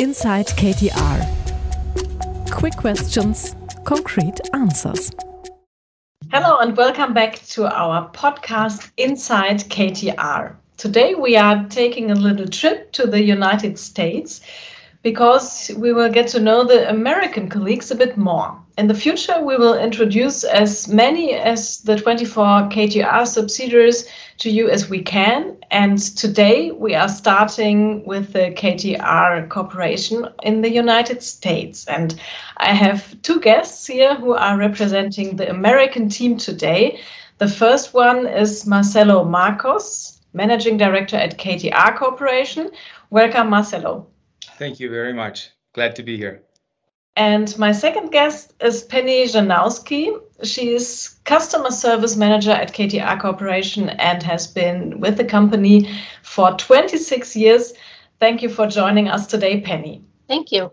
Inside KTR. Quick questions, concrete answers. Hello and welcome back to our podcast Inside KTR. Today we are taking a little trip to the United States because we will get to know the American colleagues a bit more. In the future, we will introduce as many as the 24 KTR subsidiaries to you as we can. And today we are starting with the KTR Corporation in the United States. And I have two guests here who are representing the American team today. The first one is Marcelo Marcos, Managing Director at KTR Corporation. Welcome, Marcelo. Thank you very much. Glad to be here. And my second guest is Penny Janowski. She is customer service manager at KTR Corporation and has been with the company for 26 years. Thank you for joining us today, Penny. Thank you.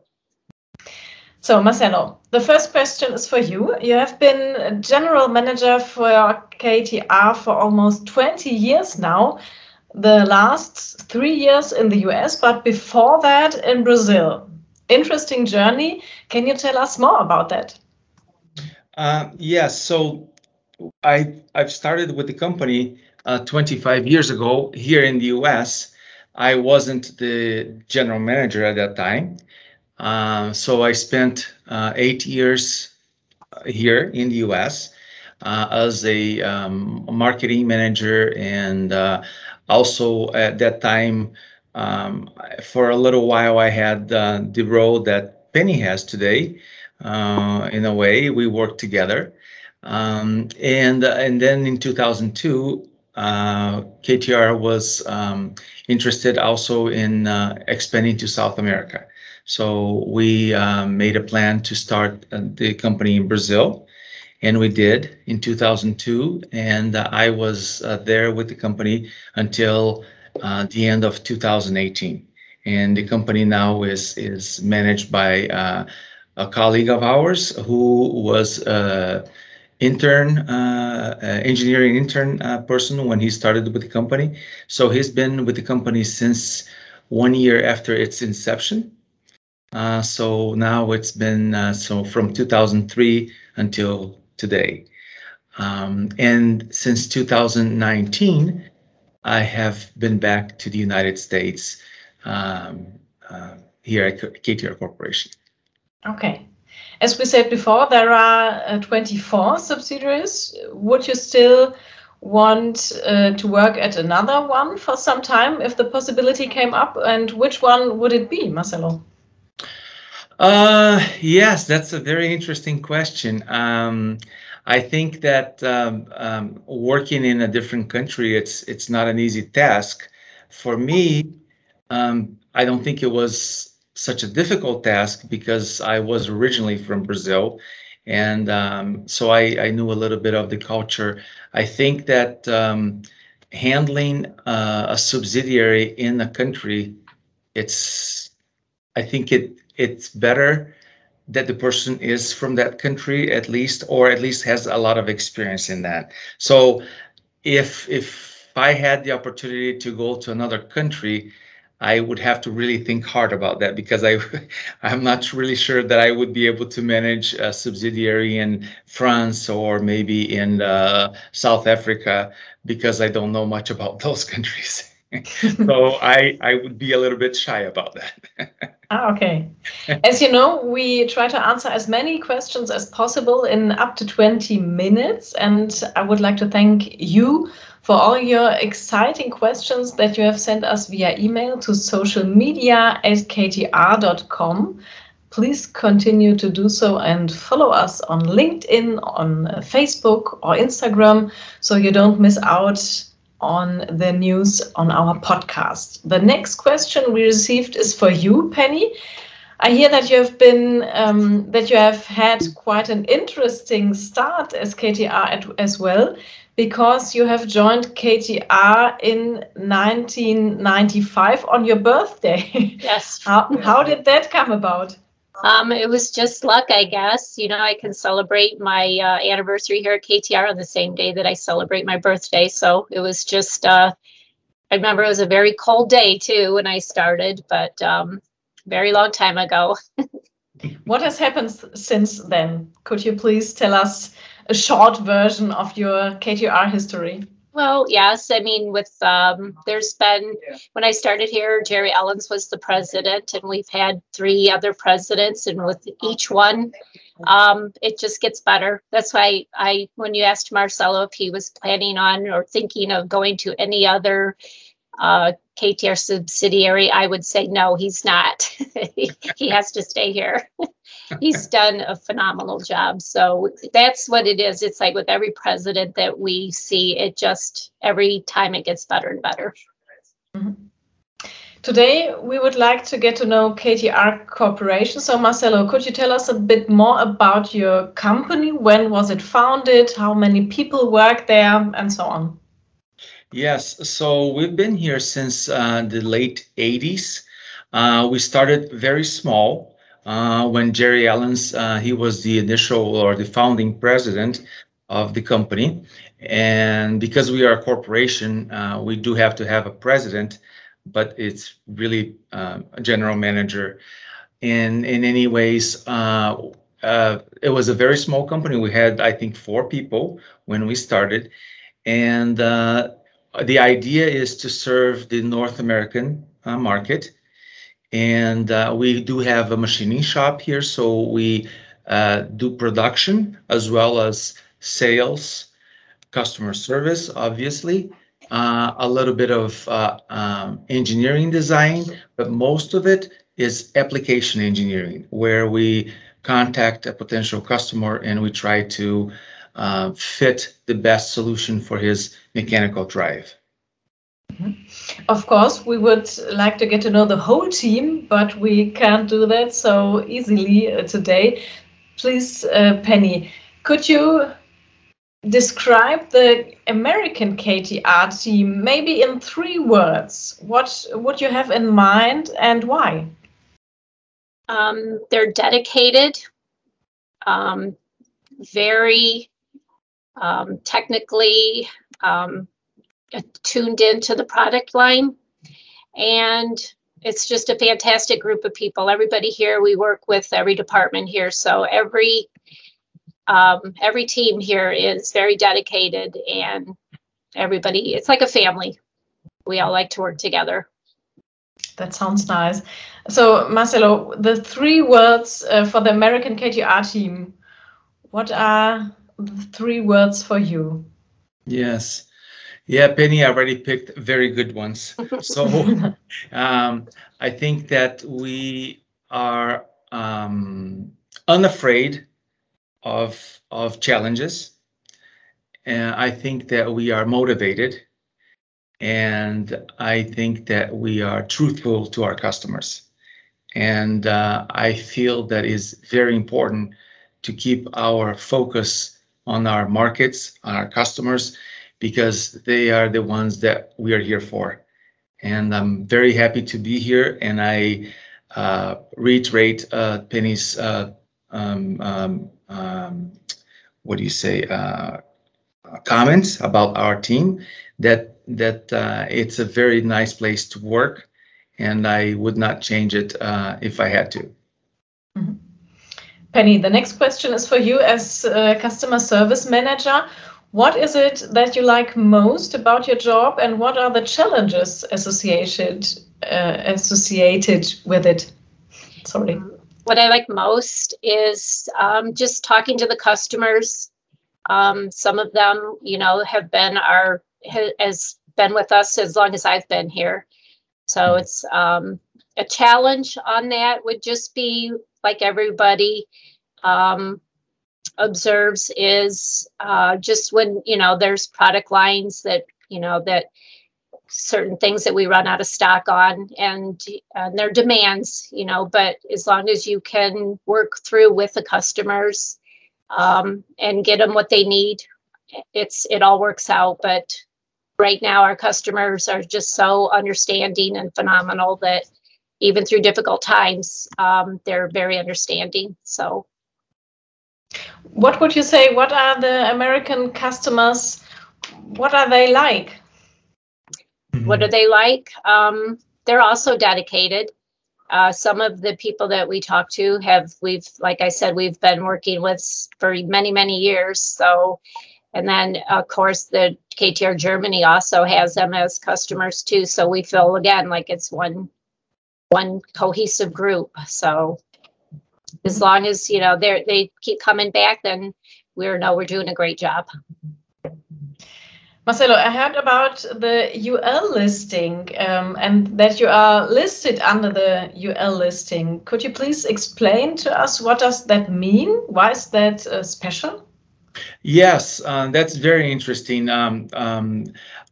So, Marcelo, the first question is for you. You have been general manager for KTR for almost 20 years now the last three years in the US, but before that in Brazil. Interesting journey. Can you tell us more about that? Uh, yes. Yeah, so I I've started with the company uh, 25 years ago here in the US. I wasn't the general manager at that time, uh, so I spent uh, eight years uh, here in the US uh, as a um, marketing manager and also at that time um, for a little while i had uh, the role that penny has today. Uh, in a way we worked together. Um, and and then in 2002 uh, KTR was um, interested also in uh, expanding to South America. So we um, made a plan to start uh, the company in Brazil and we did in 2002 and uh, i was uh, there with the company until uh, the end of 2018 and the company now is is managed by uh, a colleague of ours who was uh, intern uh, engineering intern person when he started with the company. So he's been with the company since one year after its inception. So now it's been so from 2003 until today. Um, and since 2019, I have been back to the United States um, uh, here at KTR Corporation. Okay. As we said before, there are uh, 24 subsidiaries. Would you still want uh, to work at another one for some time if the possibility came up? And which one would it be, Marcelo? Uh, yes, that's a very interesting question. Um, I think that um, um, working in a different country, it's it's not an easy task. For me, um, I don't think it was such a difficult task because I was originally from Brazil, and um, so I, I, knew a little bit of the culture. I think that um, handling uh, a subsidiary in a country, it's I think it it's better that the person is from that country at least or at least has a lot of experience in that. So if if i had the opportunity to go to another country i would have to really think hard about that because i i'm not really sure that i would be able to manage a subsidiary in france or maybe in uh, south africa because i don't know much about those countries so I I would be a little bit shy about that. ah, okay. As you know, we try to answer as many questions as possible in up to 20 minutes, and I would like to thank you for all your exciting questions that you have sent us via email to social media at ktr.com. Please continue to do so and follow us on LinkedIn, on Facebook, or Instagram so you don't miss out on the news on our podcast. The next question we received is for you, Penny. I hear that you have been um, that you have had quite an interesting start as KTR at, as well, because you have joined KTR in 1995 on your birthday. Yes. how, how did that come about? Um, it was just luck, I guess. You know, I can celebrate my uh, anniversary here at KTR on the same day that I celebrate my birthday. So it was just, uh, I remember it was a very cold day too when I started, but um, very long time ago. what has happened since then? Could you please tell us a short version of your KTR history? Well, yes. I mean, with um, there's been when I started here, Jerry Ellens was the president, and we've had three other presidents, and with each one, um, it just gets better. That's why I, when you asked Marcelo if he was planning on or thinking of going to any other uh, KTR subsidiary, I would say no, he's not. he has to stay here. he's done a phenomenal job. So that's what it is. It's like with every president that we see, it just every time it gets better and better. Mm-hmm. Today, we would like to get to know KTR Corporation. So, Marcelo, could you tell us a bit more about your company? When was it founded? How many people work there? And so on. Yes, so we've been here since uh, the late 80s. Uh, we started very small uh, when Jerry Allen's, uh, he was the initial or the founding president of the company. And because we are a corporation, uh, we do have to have a president, but it's really uh, a general manager. In, in any ways, uh, uh, it was a very small company. We had, I think, four people when we started. And the idea is to serve the North American market. And uh, we do have a machining shop here, so we uh, do production as well as sales, customer service, obviously, uh, a little bit of uh, um, engineering design, but most of it is application engineering, where we contact a potential customer and we try to uh, fit the best solution for his mechanical drive. Of course, we would like to get to know the whole team, but we can't do that so easily uh, today. Please, uh, Penny, could you describe the American KTR team maybe in three words? What would you have in mind and why? Um, they're dedicated, um, very um, technically um, tuned into the product line. And it's just a fantastic group of people. Everybody here, we work with every department here. So every um, every team here is very dedicated and everybody, it's like a family. We all like to work together. That sounds nice. So, Marcelo, the three words uh, for the American KTR team, what are three words for you? Yes. Yeah, Penny already picked very good ones. So um, I think that we are um, unafraid of of challenges, and I think that we are motivated, and I think that we are truthful to our customers, and uh, I feel that is very important to keep our focus on our markets, on our customers because they are the ones that we are here for. And I'm very happy to be here. And I uh, reiterate uh, Penny's, uh, um, um, um, what do you say, uh, comments about our team that that uh, it's a very nice place to work. And I would not change it uh, if I had to. Mm -hmm. Penny, the next question is for you as customer service manager. What is it that you like most about your job, and what are the challenges associated uh, associated with it? Sorry. What I like most is um, just talking to the customers. Um, some of them, you know, have been our has been with us as long as I've been here. So it's um, a challenge on that would just be like everybody. Um, observes is uh, just when you know there's product lines that you know that certain things that we run out of stock on and, and their demands you know but as long as you can work through with the customers um, and get them what they need it's it all works out but right now our customers are just so understanding and phenomenal that even through difficult times um, they're very understanding so what would you say? What are the American customers? What are they like? Mm-hmm. What are they like? Um, they're also dedicated. uh, some of the people that we talk to have we've like i said we've been working with for many many years so and then of course the ktr germany also has them as customers too so we feel again like it's one one cohesive group so as long as you know they they keep coming back then we know we're doing a great job Marcelo, I heard about the UL listing um, and that you are listed under the UL listing. Could you please explain to us what does that mean? Why is that uh, special? Yes, uh, that's very interesting. Um, um,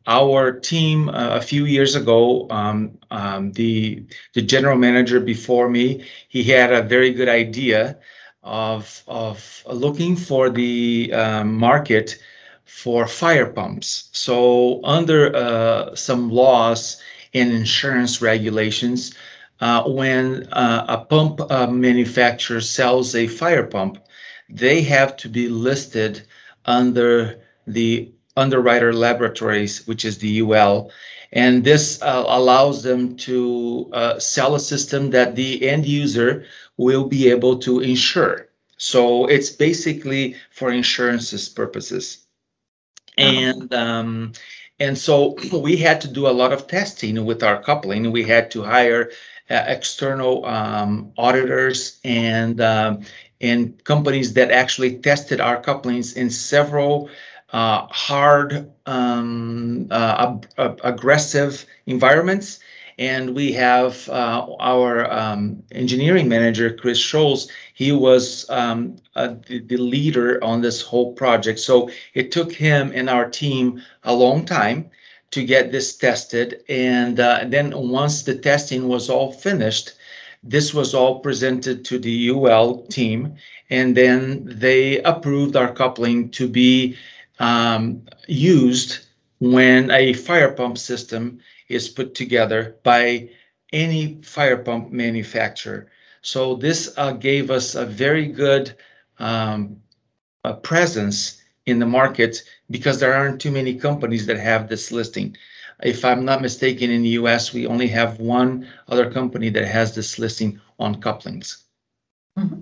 our team uh, a few years ago, um, um, the the general manager before me, he had a very good idea of of looking for the uh, market for fire pumps. So under uh, some laws and insurance regulations, uh, when uh, a pump uh, manufacturer sells a fire pump, they have to be listed under the Underwriter Laboratories, which is the UL. And this uh, allows them to uh, sell a system that the end user will be able to insure. So it's basically for insurances purposes. And um, and so we had to do a lot of testing with our coupling. We had to hire uh, external um, auditors and um, and companies that actually tested our couplings in several uh, hard, um, uh, ag- aggressive environments and we have uh, our um, engineering manager, Chris Scholes. He was um, uh, the, the, leader on this whole project. So it took him and our team a long time to get this tested. And uh, then once the testing was all finished, this was all presented to the UL team. And then they approved our coupling to be um, used when a fire pump system is put together by any fire pump manufacturer. So this uh, gave us a very good um, a presence in the market because there aren't too many companies that have this listing. If I'm not mistaken, in the US, we only have one other company that has this listing on couplings. Mm-hmm.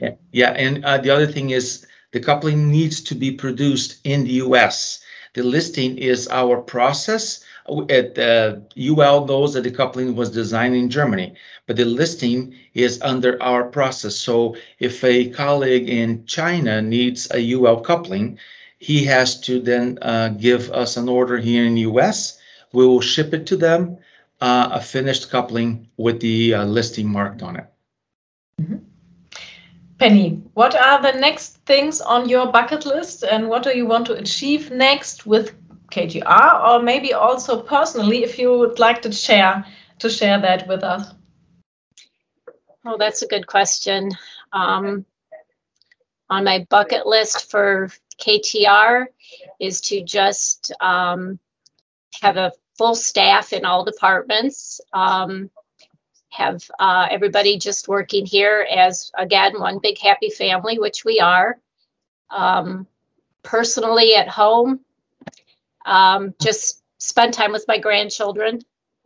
Yeah, yeah, and uh, the other thing is the coupling needs to be produced in the US. The listing is our process at uh, UL knows that the coupling was designed in Germany, but the listing is under our process. So if a colleague in China needs a UL coupling, he has to then uh, give us an order here in the US. We will ship it to them, uh, a finished coupling with the uh, listing marked on it. Penny, what are the next things on your bucket list and what do you want to achieve next with KTR or maybe also personally if you would like to share to share that with us? Well, that's a good question. Um, on my bucket list for KTR is to just um, have a full staff in all departments, um, have uh, everybody just working here as, again, one big happy family, which we are. Um, personally at home, um, just spend time with my grandchildren,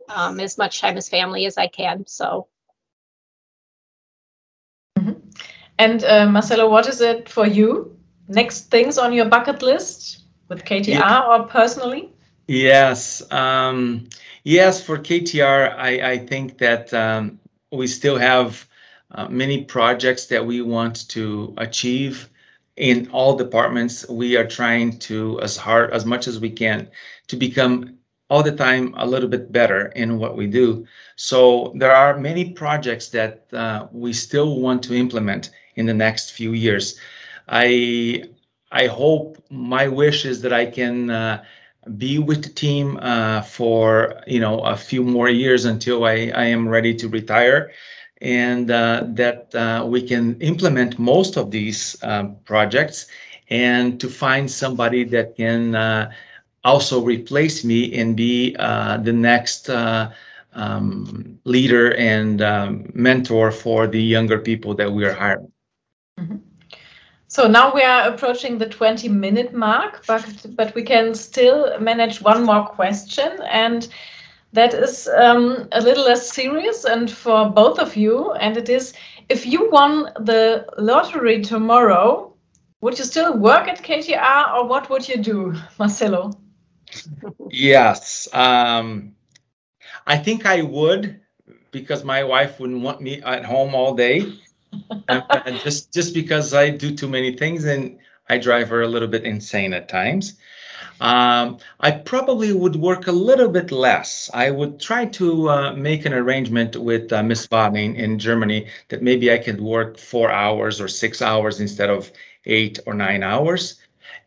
um, as much time as family as I can. So. Mm-hmm. And uh, Marcelo, what is it for you? Next things on your bucket list with KTR yeah. or personally? Yes, um, yes. For KTR, I, I think that um, we still have uh, many projects that we want to achieve in all departments we are trying to as hard as much as we can to become all the time a little bit better in what we do so there are many projects that uh, we still want to implement in the next few years i i hope my wish is that i can uh, be with the team uh, for you know a few more years until I, I am ready to retire and uh, that uh, we can implement most of these um, projects and to find somebody that can uh, also replace me and be uh, the next uh, um, leader and um, mentor for the younger people that we are hiring. So now we are approaching the 20 minute mark, but, but we can still manage one more question. And that is um, a little less serious and for both of you. And it is if you won the lottery tomorrow, would you still work at KTR or what would you do, Marcelo? yes. Um, I think I would because my wife wouldn't want me at home all day. just just because I do too many things and I drive her a little bit insane at times. Um, I probably would work a little bit less. I would try to uh, make an arrangement with uh, Miss Vaden in Germany that maybe I could work four hours or six hours instead of eight or nine hours.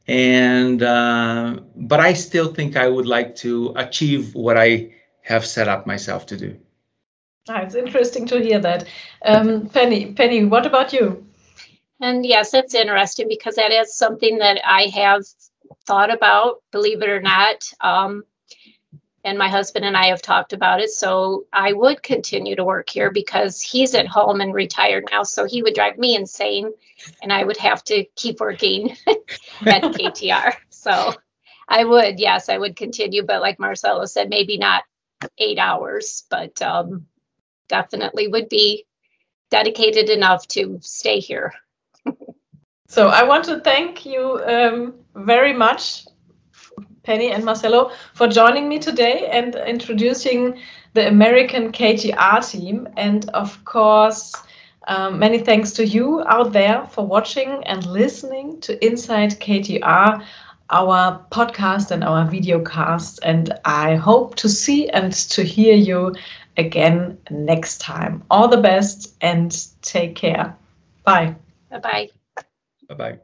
And uh, but I still think I would like to achieve what I have set up myself to do. Ah, it's interesting to hear that. Um, Penny, Penny, what about you? And yes, it's interesting because that is something that I have thought about, believe it or not. Um, and my husband and I have talked about it. So I would continue to work here because he's at home and retired now. So he would drive me insane and I would have to keep working at KTR. So I would, yes, I would continue. But like Marcelo said, maybe not eight hours, but um, definitely would be dedicated enough to stay here. so I want to thank you um, very much, Penny and Marcelo, for joining me today and introducing the American KTR team. And of course, um, many thanks to you out there for watching and listening to Inside KTR, our podcast and our video cast. And I hope to see and to hear you again next time. All the best and take care. Bye. Bye bye. Bye bye.